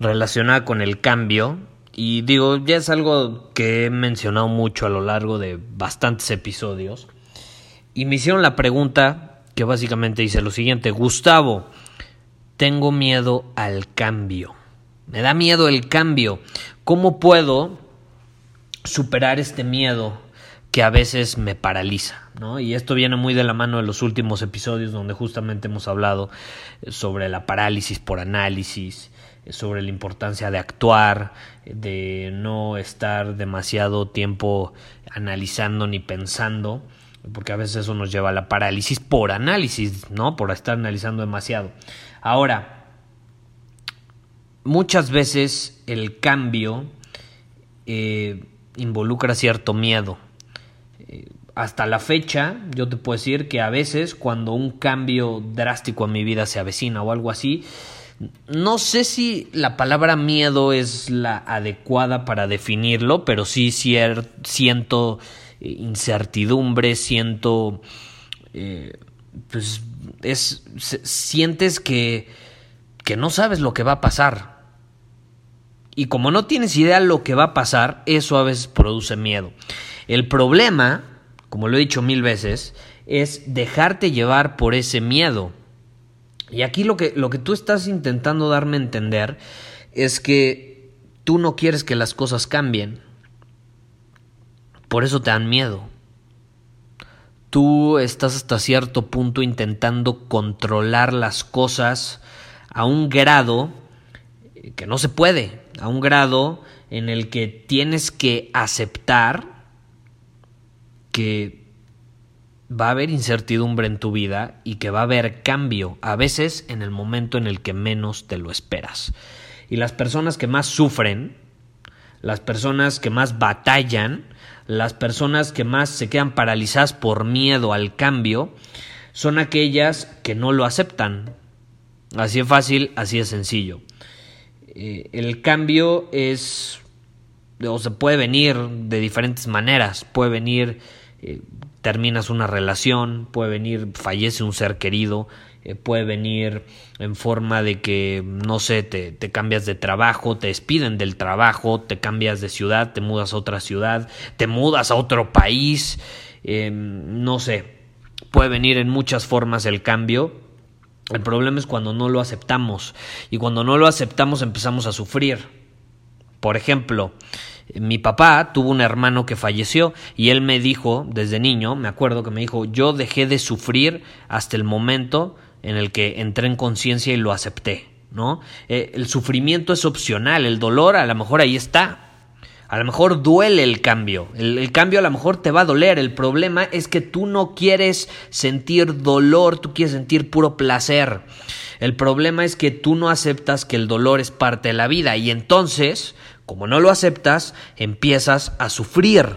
relacionada con el cambio. Y digo, ya es algo que he mencionado mucho a lo largo de bastantes episodios. Y me hicieron la pregunta que básicamente dice lo siguiente, Gustavo, tengo miedo al cambio. Me da miedo el cambio. ¿Cómo puedo superar este miedo que a veces me paraliza? ¿no? Y esto viene muy de la mano de los últimos episodios donde justamente hemos hablado sobre la parálisis por análisis, sobre la importancia de actuar, de no estar demasiado tiempo analizando ni pensando, porque a veces eso nos lleva a la parálisis por análisis, ¿no? Por estar analizando demasiado. Ahora, muchas veces el cambio eh, involucra cierto miedo. Eh, hasta la fecha, yo te puedo decir que a veces cuando un cambio drástico en mi vida se avecina o algo así, no sé si la palabra miedo es la adecuada para definirlo, pero sí siento eh, incertidumbre, siento... Eh, pues es... sientes que... que no sabes lo que va a pasar. Y como no tienes idea lo que va a pasar, eso a veces produce miedo. El problema, como lo he dicho mil veces, es dejarte llevar por ese miedo. Y aquí lo que, lo que tú estás intentando darme a entender es que tú no quieres que las cosas cambien. Por eso te dan miedo. Tú estás hasta cierto punto intentando controlar las cosas a un grado que no se puede, a un grado en el que tienes que aceptar que va a haber incertidumbre en tu vida y que va a haber cambio, a veces en el momento en el que menos te lo esperas. Y las personas que más sufren, las personas que más batallan, las personas que más se quedan paralizadas por miedo al cambio, son aquellas que no lo aceptan. Así de fácil, así de sencillo. Eh, el cambio es, o se puede venir de diferentes maneras, puede venir eh, terminas una relación, puede venir, fallece un ser querido, eh, puede venir en forma de que, no sé, te, te, cambias de trabajo, te despiden del trabajo, te cambias de ciudad, te mudas a otra ciudad, te mudas a otro país, em, no sé, puede venir en muchas formas el cambio. El problema es cuando no lo aceptamos y cuando no lo aceptamos empezamos a sufrir. Por ejemplo, mi papá tuvo un hermano que falleció y él me dijo desde niño, me acuerdo que me dijo, yo dejé de sufrir hasta el momento en el que entré en conciencia y lo acepté, ¿no? Eh, el sufrimiento es opcional, el dolor a lo mejor ahí está. A lo mejor duele el cambio, el, el cambio a lo mejor te va a doler, el problema es que tú no quieres sentir dolor, tú quieres sentir puro placer. El problema es que tú no aceptas que el dolor es parte de la vida y entonces como no lo aceptas, empiezas a sufrir.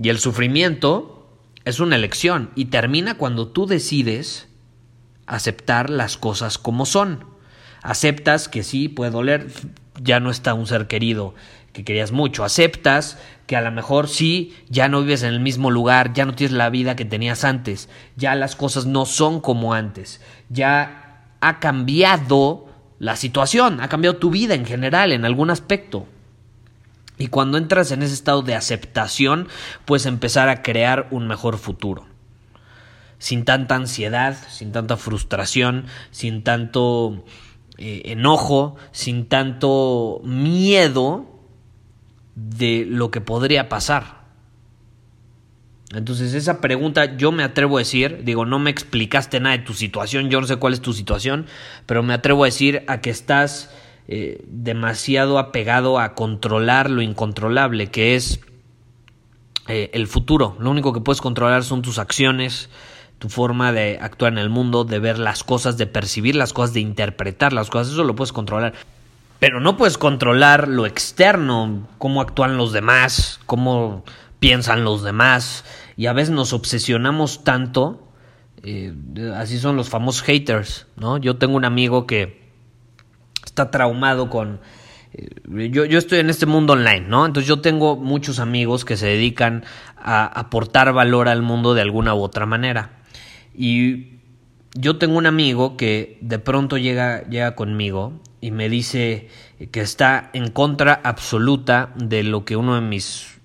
Y el sufrimiento es una elección y termina cuando tú decides aceptar las cosas como son. Aceptas que sí, puede doler, ya no está un ser querido que querías mucho. Aceptas que a lo mejor sí, ya no vives en el mismo lugar, ya no tienes la vida que tenías antes, ya las cosas no son como antes, ya ha cambiado la situación, ha cambiado tu vida en general, en algún aspecto. Y cuando entras en ese estado de aceptación, puedes empezar a crear un mejor futuro. Sin tanta ansiedad, sin tanta frustración, sin tanto eh, enojo, sin tanto miedo de lo que podría pasar. Entonces esa pregunta yo me atrevo a decir, digo, no me explicaste nada de tu situación, yo no sé cuál es tu situación, pero me atrevo a decir a que estás eh, demasiado apegado a controlar lo incontrolable, que es eh, el futuro. Lo único que puedes controlar son tus acciones, tu forma de actuar en el mundo, de ver las cosas, de percibir las cosas, de interpretar las cosas, eso lo puedes controlar. Pero no puedes controlar lo externo, cómo actúan los demás, cómo piensan los demás y a veces nos obsesionamos tanto, eh, así son los famosos haters, ¿no? Yo tengo un amigo que está traumado con... Eh, yo, yo estoy en este mundo online, ¿no? Entonces yo tengo muchos amigos que se dedican a aportar valor al mundo de alguna u otra manera. Y yo tengo un amigo que de pronto llega, llega conmigo y me dice que está en contra absoluta de lo que uno de mis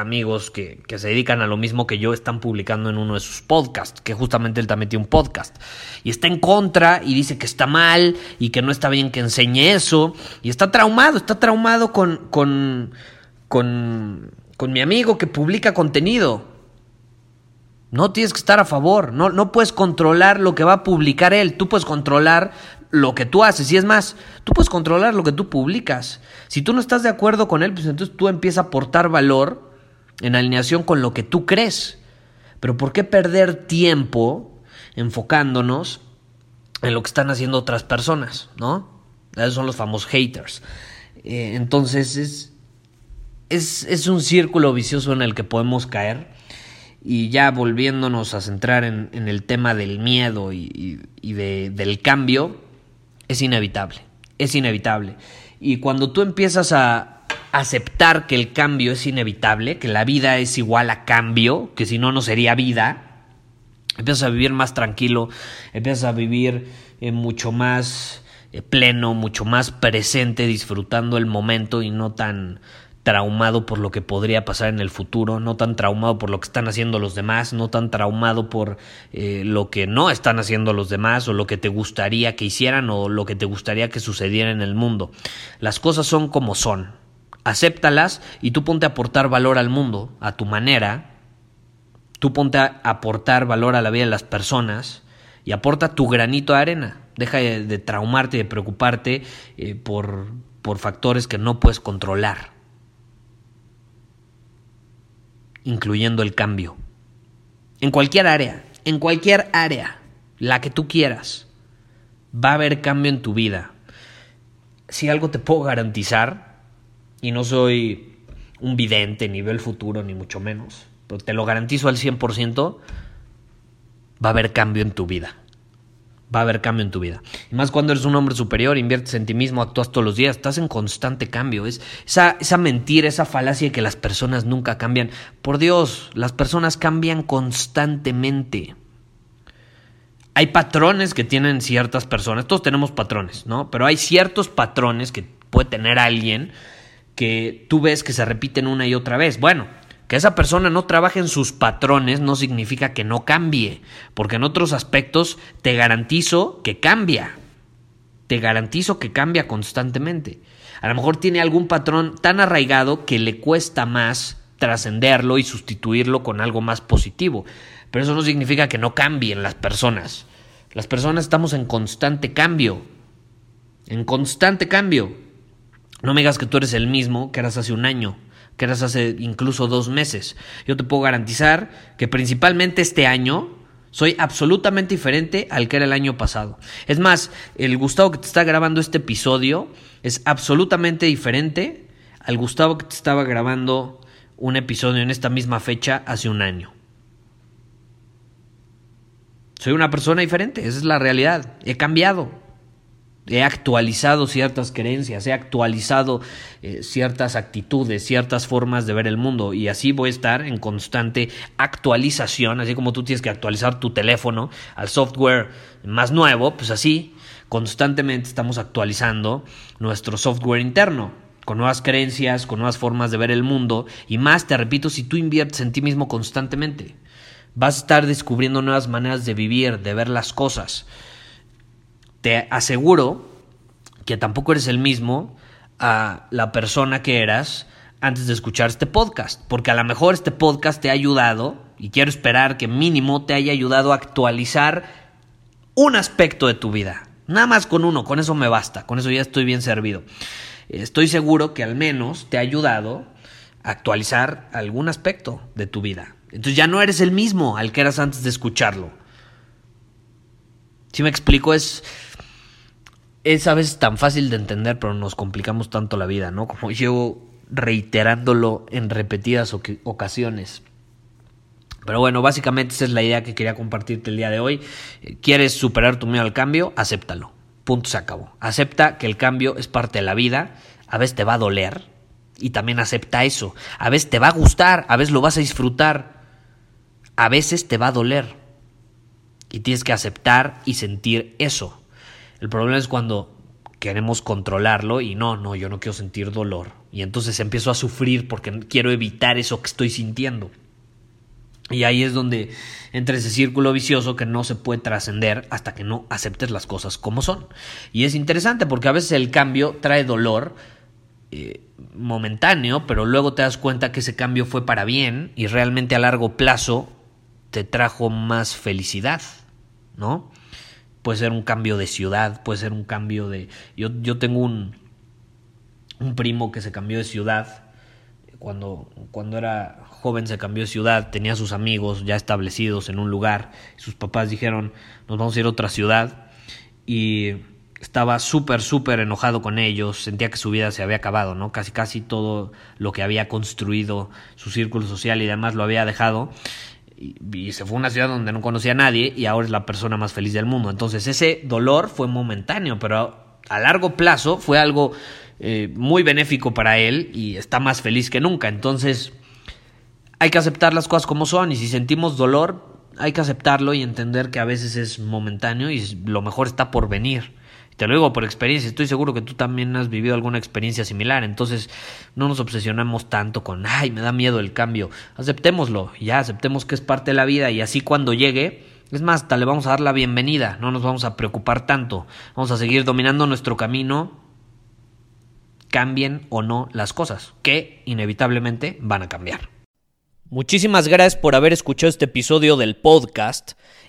amigos que, se dedican a lo mismo que yo están publicando en uno de sus podcasts, que justamente él también tiene un podcast. Y está en contra y dice que está mal y que no está bien que enseñe eso. Y está traumado, está traumado con, con, con, con mi amigo que publica contenido. No tienes que estar a favor, no, no puedes controlar lo que va a publicar él, tú puedes controlar lo que tú haces. Y es más, tú puedes controlar lo que tú publicas. Si tú no estás de acuerdo con él, pues entonces tú empiezas a aportar valor en alineación con lo que tú crees. Pero ¿por qué perder tiempo enfocándonos en lo que están haciendo otras personas? ¿No? Esos son los famosos haters. Eh, entonces es, es, es, un círculo vicioso en el que podemos caer. Y ya volviéndonos a centrar en, el tema del miedo y, y de, del cambio, es inevitable. Es inevitable. Y cuando tú empiezas a, aceptar que el cambio es inevitable, que la vida es igual a cambio, que si no, no sería vida. Empiezas a vivir más tranquilo, empiezas a vivir eh, mucho más eh, pleno, mucho más presente, disfrutando el momento y no tan traumado por lo que podría pasar en el futuro, no tan traumado por lo que están haciendo los demás, no tan traumado por eh, lo que no están haciendo los demás o lo que te gustaría que hicieran o lo que te gustaría que sucediera en el mundo. Las cosas son como son, acéptalas y tú ponte a aportar valor al mundo a tu manera, tú ponte a aportar valor a la vida de las personas y aporta tu granito de arena. Deja de, traumarte y de preocuparte eh, por, por factores que no puedes controlar, incluyendo el cambio. En cualquier área, en cualquier área, la que tú quieras, va a haber cambio en tu vida. Si algo te puedo garantizar, y no soy un vidente ni veo el futuro, ni mucho menos, pero te lo garantizo al 100%, va a haber cambio en tu vida. Va a haber cambio en tu vida. Y más cuando eres un hombre superior, inviertes en ti mismo, actúas todos los días, estás en constante cambio. Es esa, esa mentira, esa falacia de que las personas nunca cambian. Por Dios, las personas cambian constantemente. Hay patrones que tienen ciertas personas, todos tenemos patrones, ¿no? Pero hay ciertos patrones que puede tener alguien que tú ves que se repiten una y otra vez. Bueno, que esa persona no trabaje en sus patrones no significa que no cambie, porque en otros aspectos te garantizo que cambia. Te garantizo que cambia constantemente. A lo mejor tiene algún patrón tan arraigado que le cuesta más trascenderlo y sustituirlo con algo más positivo. Pero eso no significa que no cambien las personas. Las personas estamos en constante cambio. En constante cambio. No me digas que tú eres el mismo que eras hace un año, que eras hace incluso dos meses. Yo te puedo garantizar que principalmente este año soy absolutamente diferente al que era el año pasado. Es más, el Gustavo que te está grabando este episodio es absolutamente diferente al Gustavo que te estaba grabando un episodio en esta misma fecha hace un año. Soy una persona diferente, esa es la realidad. He cambiado he actualizado ciertas creencias, he actualizado eh, ciertas actitudes, ciertas formas de ver el mundo y así voy a estar en constante actualización, así como tú tienes que actualizar tu teléfono al software más nuevo, pues así constantemente estamos actualizando nuestro software interno con nuevas creencias, con nuevas formas de ver el mundo y más, te repito, si tú inviertes en ti mismo constantemente, vas a estar descubriendo nuevas maneras de vivir, de ver las cosas te aseguro que tampoco eres el mismo a la persona que eras antes de escuchar este podcast, porque a lo mejor este podcast te ha ayudado, y quiero esperar que mínimo te haya ayudado a actualizar un aspecto de tu vida. Nada más con uno, con eso me basta, con eso ya estoy bien servido. Estoy seguro que al menos te ha ayudado a actualizar algún aspecto de tu vida. Entonces ya no eres el mismo al que eras antes de escucharlo. Si me explico, es, es a veces tan fácil de entender, pero nos complicamos tanto la vida, ¿no? Como llevo reiterándolo en repetidas ocasiones. Pero bueno, básicamente esa es la idea que quería compartirte el día de hoy. ¿Quieres superar tu miedo al cambio? Acéptalo. Punto, se acabó. Acepta que el cambio es parte de la vida. A veces te va a doler. Y también acepta eso. A veces te va a gustar. A veces lo vas a disfrutar. A veces te va a doler. Y tienes que aceptar y sentir eso. El problema es cuando queremos controlarlo y no, no, yo no quiero sentir dolor. Y entonces empiezo a sufrir porque quiero evitar eso que estoy sintiendo. Y ahí es donde entra ese círculo vicioso que no se puede trascender hasta que no aceptes las cosas como son. Y es interesante porque a veces el cambio trae dolor eh, momentáneo, pero luego te das cuenta que ese cambio fue para bien y realmente a largo plazo te trajo más felicidad, ¿no? Puede ser un cambio de ciudad, puede ser un cambio de... Yo, yo tengo un, un primo que se cambió de ciudad cuando, cuando era joven se cambió de ciudad, tenía sus amigos ya establecidos en un lugar, sus papás dijeron, nos vamos a ir a otra ciudad y estaba súper, súper enojado con ellos, sentía que su vida se había acabado, ¿no? Casi, casi todo lo que había construido, su círculo social y demás lo había dejado y, se fue a una ciudad donde no conocía a nadie y ahora es la persona más feliz del mundo. Entonces ese dolor fue momentáneo, pero a largo plazo fue algo eh, muy benéfico para él y está más feliz que nunca. Entonces hay que aceptar las cosas como son y si sentimos dolor hay que aceptarlo y entender que a veces es momentáneo y lo mejor está por venir. Te lo digo por experiencia, estoy seguro que tú también has vivido alguna experiencia similar, entonces no nos obsesionamos tanto con, ay, me da miedo el cambio, aceptémoslo, ya aceptemos que es parte de la vida y así cuando llegue, es más, hasta le vamos a dar la bienvenida, no nos vamos a preocupar tanto, vamos a seguir dominando nuestro camino, cambien o no las cosas, que inevitablemente van a cambiar. Muchísimas gracias por haber escuchado este episodio del podcast.